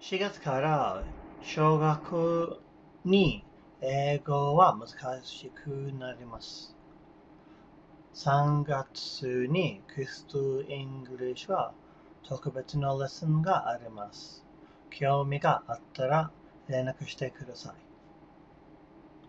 4月から小学の英語は難しくなります。3月にクリストイングリッシュは特別のレッスンがあります。興味があったら連絡してください。